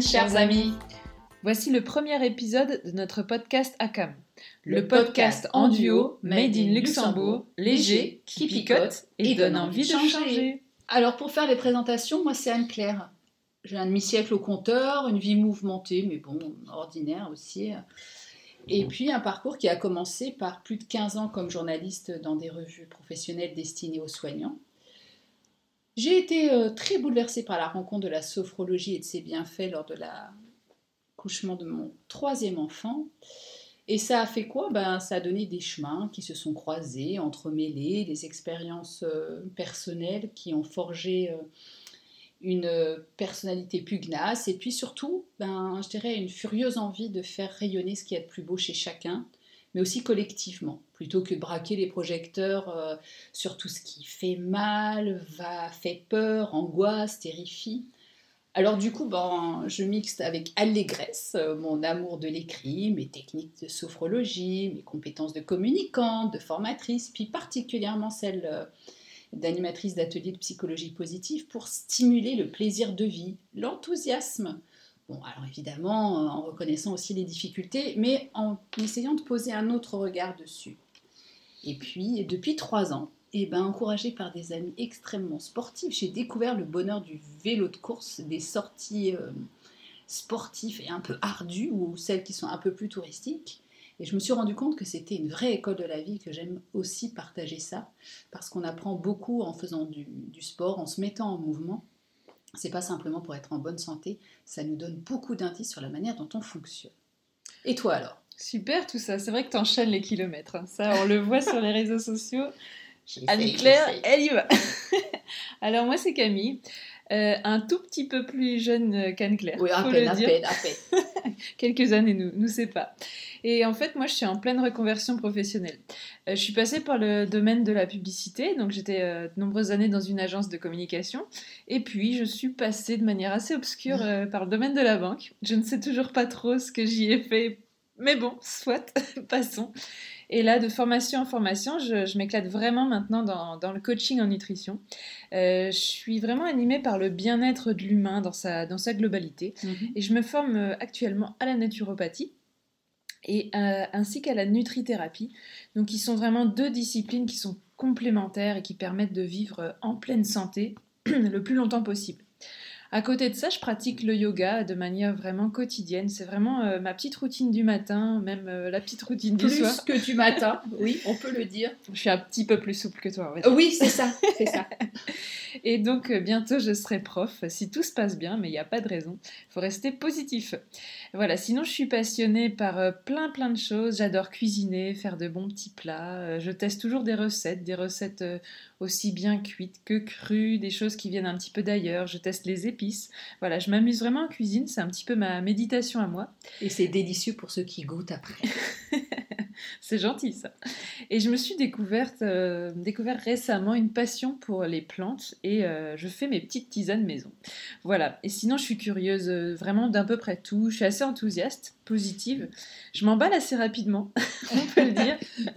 Chers amis. Voici le premier épisode de notre podcast ACAM. Le podcast en duo, made in Luxembourg, léger, qui picote et donne envie de changer. Alors pour faire les présentations, moi c'est Anne-Claire. J'ai un demi-siècle au compteur, une vie mouvementée, mais bon, ordinaire aussi. Et puis un parcours qui a commencé par plus de 15 ans comme journaliste dans des revues professionnelles destinées aux soignants. J'ai été euh, très bouleversée par la rencontre de la sophrologie et de ses bienfaits lors de l'accouchement de mon troisième enfant. Et ça a fait quoi? Ben, Ça a donné des chemins qui se sont croisés, entremêlés, des expériences euh, personnelles qui ont forgé euh, une personnalité pugnace. Et puis surtout, ben, je dirais, une furieuse envie de faire rayonner ce qui est de plus beau chez chacun, mais aussi collectivement, plutôt que de braquer les projecteurs euh, sur tout ce qui fait mal, va, fait peur, angoisse, terrifie. Alors du coup, ben, je mixte avec allégresse euh, mon amour de l'écrit, mes techniques de sophrologie, mes compétences de communicante, de formatrice, puis particulièrement celles euh, d'animatrice d'ateliers de psychologie positive pour stimuler le plaisir de vie, l'enthousiasme, Bon, alors évidemment, euh, en reconnaissant aussi les difficultés, mais en essayant de poser un autre regard dessus. Et puis, depuis trois ans, eh ben, encouragée par des amis extrêmement sportifs, j'ai découvert le bonheur du vélo de course, des sorties euh, sportives et un peu ardues, ou celles qui sont un peu plus touristiques. Et je me suis rendu compte que c'était une vraie école de la vie, que j'aime aussi partager ça, parce qu'on apprend beaucoup en faisant du sport, en se mettant en mouvement c'est pas simplement pour être en bonne santé, ça nous donne beaucoup d'indices sur la manière dont on fonctionne. Et toi alors? Super tout ça, c'est vrai que tu enchaînes les kilomètres, hein. ça on le voit sur les réseaux sociaux. Anne-Claire, elle y va. alors moi c'est Camille. Euh, un tout petit peu plus jeune qu'Anne-Claire. Oui, à peine, à peine, à peine. Quelques années nous, nous séparent. Et en fait, moi, je suis en pleine reconversion professionnelle. Euh, je suis passée par le domaine de la publicité, donc j'étais euh, de nombreuses années dans une agence de communication. Et puis, je suis passée de manière assez obscure par le domaine de la banque. Je ne sais toujours pas trop ce que j'y ai fait, mais bon, soit, passons. Et là, de formation en formation, je, m'éclate vraiment maintenant dans, le coaching en nutrition. Euh, je suis vraiment animée par le bien-être de l'humain dans sa, dans sa globalité. Mhm. Et je me forme euh, actuellement à la naturopathie et euh, ainsi qu'à la nutrithérapie. Donc, qui sont vraiment deux disciplines qui sont complémentaires et qui permettent de vivre en pleine santé le plus longtemps possible. À côté de ça, je pratique le yoga de manière vraiment quotidienne. C'est vraiment euh, ma petite routine du matin, même euh, la petite routine du soir. Plus que du matin, oui, on peut le dire. Je suis un petit peu plus souple que toi. Oui, c'est ça, c'est ça. Et donc euh, bientôt je serai prof, si tout se passe bien, mais il n'y a pas de raison. Il faut rester positif. Voilà, sinon je suis passionnée par plein plein de choses. J'adore cuisiner, faire de bons petits plats. je teste toujours des recettes, des recettes aussi bien cuites que crues, des choses qui viennent un petit peu d'ailleurs. Je teste les épices. Voilà, je m'amuse vraiment en cuisine, c'est un petit peu ma méditation à moi. Et c'est délicieux pour ceux qui goûtent après. c'est gentil ça. Et je me suis découverte, euh, découvert récemment une passion pour les plantes et euh, je fais mes petites tisanes maison. Voilà. Et sinon, je suis curieuse euh, vraiment d'à peu près tout. Je suis assez enthousiaste, positive. Je m'emballe assez rapidement, on peut le dire.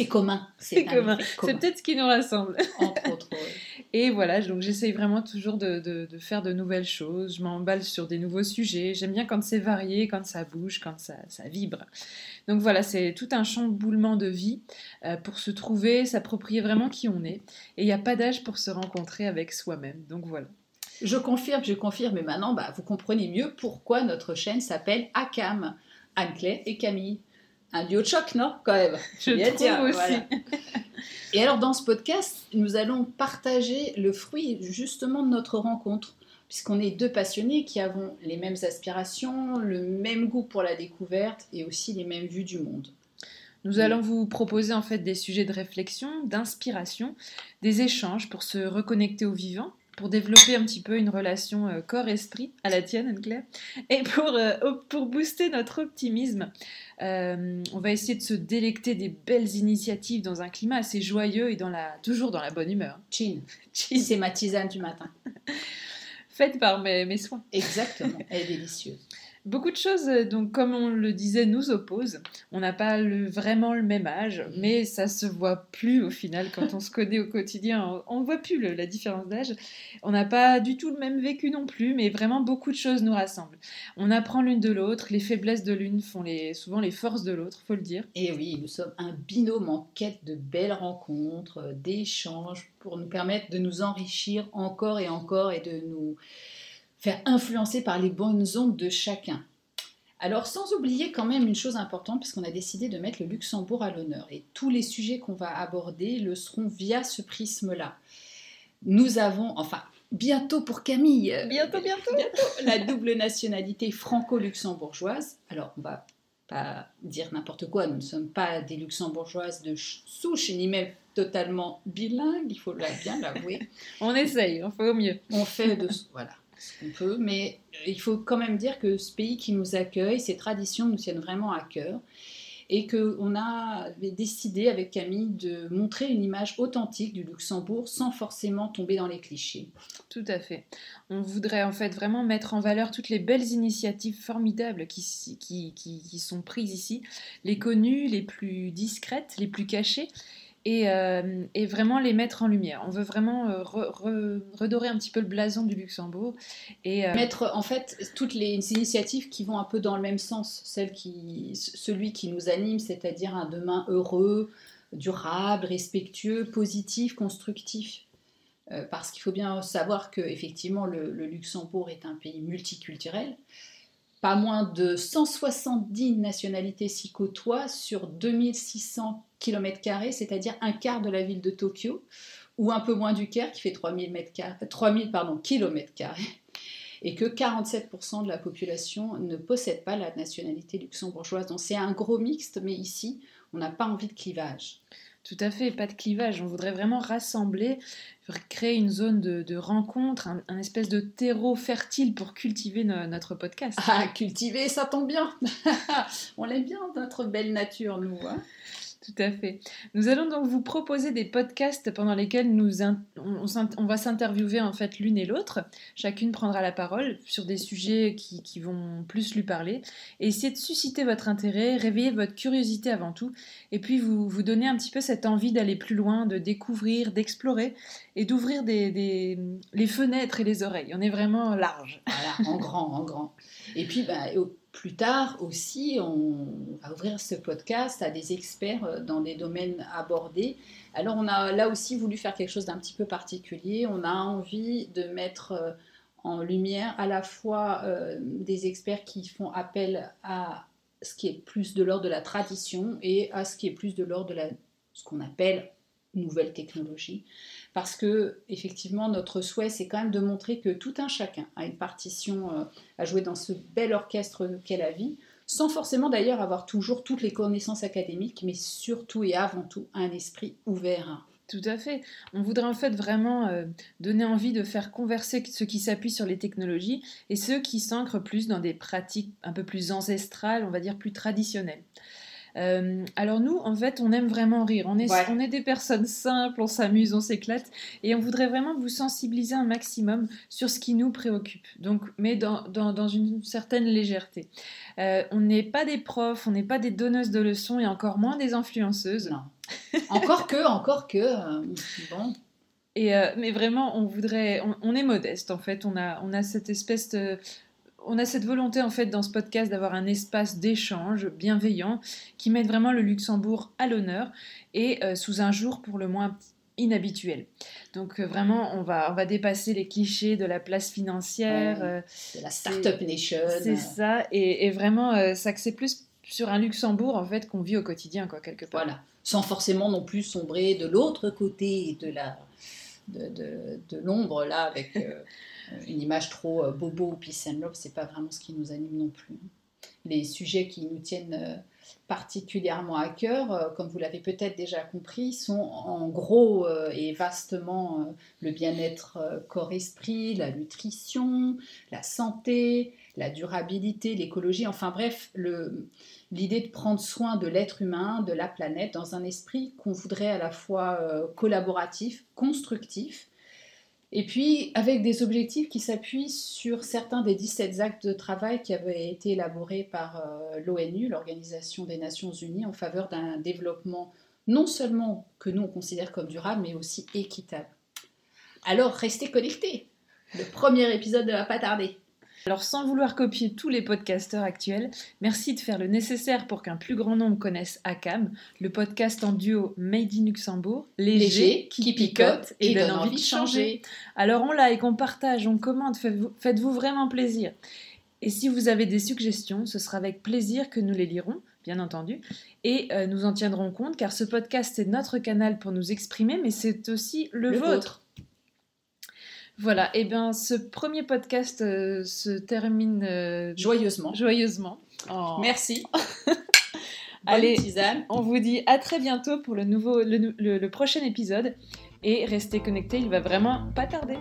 C'est commun. C'est commun. C'est peut-être ce qui nous rassemble. Entre autres. Et voilà, donc j'essaye vraiment toujours de, faire de nouvelles choses. Je m'emballe sur des nouveaux sujets. J'aime bien quand c'est varié, quand ça bouge, quand ça, vibre. Donc voilà, c'est tout un chamboulement de vie euh, pour se trouver, s'approprier vraiment qui on est. Et il n'y a pas d'âge pour se rencontrer avec soi-même. Donc voilà. Je confirme, je confirme. Et maintenant, bah, vous comprenez mieux pourquoi notre chaîne s'appelle ACAM. Anne-Claire et Camille un duo de choc, non Quand même. Je trouve aussi. Et alors, dans ce podcast, nous allons partager le fruit justement de notre rencontre, puisqu'on est deux passionnés qui avons les mêmes aspirations, le même goût pour la découverte et aussi les mêmes vues du monde. Nous allons vous proposer en fait des sujets de réflexion, d'inspiration, des échanges pour se reconnecter au vivant pour développer un petit peu une relation euh, corps-esprit à la tienne, Anne-Claire, et pour, euh, pour booster notre optimisme. Euh, on va essayer de se délecter des belles initiatives dans un climat assez joyeux et dans la, toujours dans la bonne humeur. Chin. C'est ma tisane du matin. Faite par mes, mes soins. Exactement, elle est délicieuse. Beaucoup de choses, euh, donc comme on le disait, nous opposent. On n'a pas vraiment le même âge, mais ça se voit plus au final quand on se connaît au quotidien. On ne voit plus la différence d'âge. On n'a pas du tout le même vécu non plus, mais vraiment beaucoup de choses nous rassemblent. On apprend l'une de l'autre, les faiblesses de l'une font souvent les forces de l'autre, faut le dire. Et oui, nous sommes un binôme en quête de belles rencontres, d'échanges pour nous permettre de nous enrichir encore et encore et de nous faire influencer par les bonnes ondes de chacun. Alors sans oublier quand même une chose importante, puisqu'on a décidé de mettre le Luxembourg à l'honneur, et tous les sujets qu'on va aborder le seront via ce prisme-là. Nous avons, enfin, bientôt pour Camille, bientôt, bientôt, la double nationalité franco-luxembourgeoise. Alors on va pas dire n'importe quoi, nous ne sommes pas des luxembourgeoises de souche, ni même totalement bilingues, il faut bien l'avouer. on essaye, on fait au mieux. On fait de... Voilà mais il faut quand même dire que ce pays qui nous accueille, ces traditions nous tiennent vraiment à cœur et qu'on a décidé avec Camille de montrer une image authentique du Luxembourg sans forcément tomber dans les clichés. Tout à fait. On voudrait en fait vraiment mettre en valeur toutes les belles initiatives formidables qui sont prises ici, les connues, les plus discrètes, les plus cachées, euh, et, vraiment les mettre en lumière. On veut vraiment euh, redorer un petit peu le blason du Luxembourg et euh, mettre en fait toutes les initiatives qui vont un peu dans le même sens, celui qui nous anime, c'est-à-dire un demain heureux, durable, respectueux, positif, constructif. parce qu'il faut bien savoir que effectivement le Luxembourg est un pays multiculturel pas moins de 170 nationalités s'y côtoient sur 2600 km, c'est-à-dire un quart de la ville de Tokyo, ou un peu moins du Caire, qui fait 3000, mètres 3000 pardon, km, et que 47% de la population ne possède pas la nationalité luxembourgeoise. Donc c'est un gros mixte, mais ici, on n'a pas envie de clivage. Tout à fait, pas de clivage. On voudrait vraiment rassembler, créer une zone de, rencontre, un, espèce de terreau fertile pour cultiver notre podcast. Ah, cultiver, ça tombe bien. On l'aime bien, notre belle nature, nous. Hein tout à fait. Nous allons donc vous proposer des podcasts pendant lesquels nous on, va s'interviewer en fait l'une et l'autre. Chacune prendra la parole sur des sujets qui, vont plus lui parler et essayer de susciter votre intérêt, réveiller votre curiosité avant tout et puis vous, vous donner un petit peu cette envie d'aller plus loin, de découvrir, d'explorer et d'ouvrir des, les fenêtres et les oreilles. On est vraiment large. Voilà, en grand, en grand. Et puis, bah, plus tard aussi, on va ouvrir ce podcast à des experts euh, dans des domaines abordés. Alors on a là aussi voulu faire quelque chose d'un petit peu particulier. On a envie de mettre euh, en lumière à la fois euh, des experts qui font appel à ce qui est plus de l'ordre de la tradition et à ce qui est plus de l'ordre de ce qu'on appelle nouvelle technologie parce que effectivement notre souhait c'est quand même de montrer que tout un chacun a une partition euh, à jouer dans ce bel orchestre qu'est la vie, sans forcément d'ailleurs avoir toujours toutes les connaissances académiques, mais surtout et avant tout un esprit ouvert. Tout à fait. On voudrait en fait vraiment euh, donner envie de faire converser ceux qui s'appuient sur les technologies et ceux qui s'ancrent plus dans des pratiques un peu plus ancestrales, on va dire plus traditionnelles. Euh, alors nous, en fait, on aime vraiment rire. On est, on est des personnes simples, on s'amuse, on s'éclate, et on voudrait vraiment vous sensibiliser un maximum sur ce qui nous préoccupe. Donc, mais dans, dans, une certaine légèreté. Euh, on n'est pas des profs, on n'est pas des donneuses de leçons, et encore moins des influenceuses. Non. encore que, encore que, euh, bon. Et mais vraiment, on voudrait, on, on, est modeste en fait. On a, on a cette espèce de, on a cette volonté en fait dans ce podcast d'avoir un espace d'échange bienveillant qui mette vraiment le Luxembourg à l'honneur et euh, sous un jour pour le moins inhabituel. Donc euh, vraiment, on va, on va dépasser les clichés de la place financière. Euh, de la Startup Nation. C'est ça, et, vraiment s'axer plus sur un Luxembourg en fait qu'on vit au quotidien, quoi, quelque part. Voilà, sans forcément non plus sombrer de l'autre côté de la de, de, l'ombre là avec une trop euh, bobo ou peace and love, c'est pas vraiment ce qui nous anime non plus. les sujets qui nous tiennent euh, particulièrement à cœur, euh, comme vous l'avez peut-être déjà compris, sont en gros et vastement le bien-être corps-esprit, la nutrition, la santé, la durabilité, l'écologie, enfin bref, l'idée de prendre soin de l'être humain, de la planète, dans un esprit qu'on voudrait à la fois collaboratif, constructif, et puis, avec des objectifs qui s'appuient sur certains des 17 actes de travail qui avaient été élaborés par euh, l'ONU, l'Organisation des Nations Unies, en faveur d'un développement non seulement que nous on considère comme durable, mais aussi équitable. Alors, restez connectés. Le premier épisode ne va pas tarder. Alors sans vouloir copier tous les podcasteurs actuels, merci de faire le nécessaire pour qu'un plus grand nombre connaisse ACAM, le podcast en duo Made in Luxembourg, léger, qui, picote et, donne envie de changer. Alors on like, on partage, on commente, faites-vous vraiment plaisir. Et si vous avez des suggestions, ce sera avec plaisir que nous les lirons, bien entendu, et euh, nous en tiendrons compte car ce podcast est notre canal pour nous exprimer, mais c'est aussi le, vôtre. Voilà, et eh bien ce premier podcast euh, se termine euh, joyeusement. Joyeusement. Oh. Merci. Allez, on vous dit à très bientôt pour le, nouveau, le prochain épisode et restez connectés, il va vraiment pas tarder.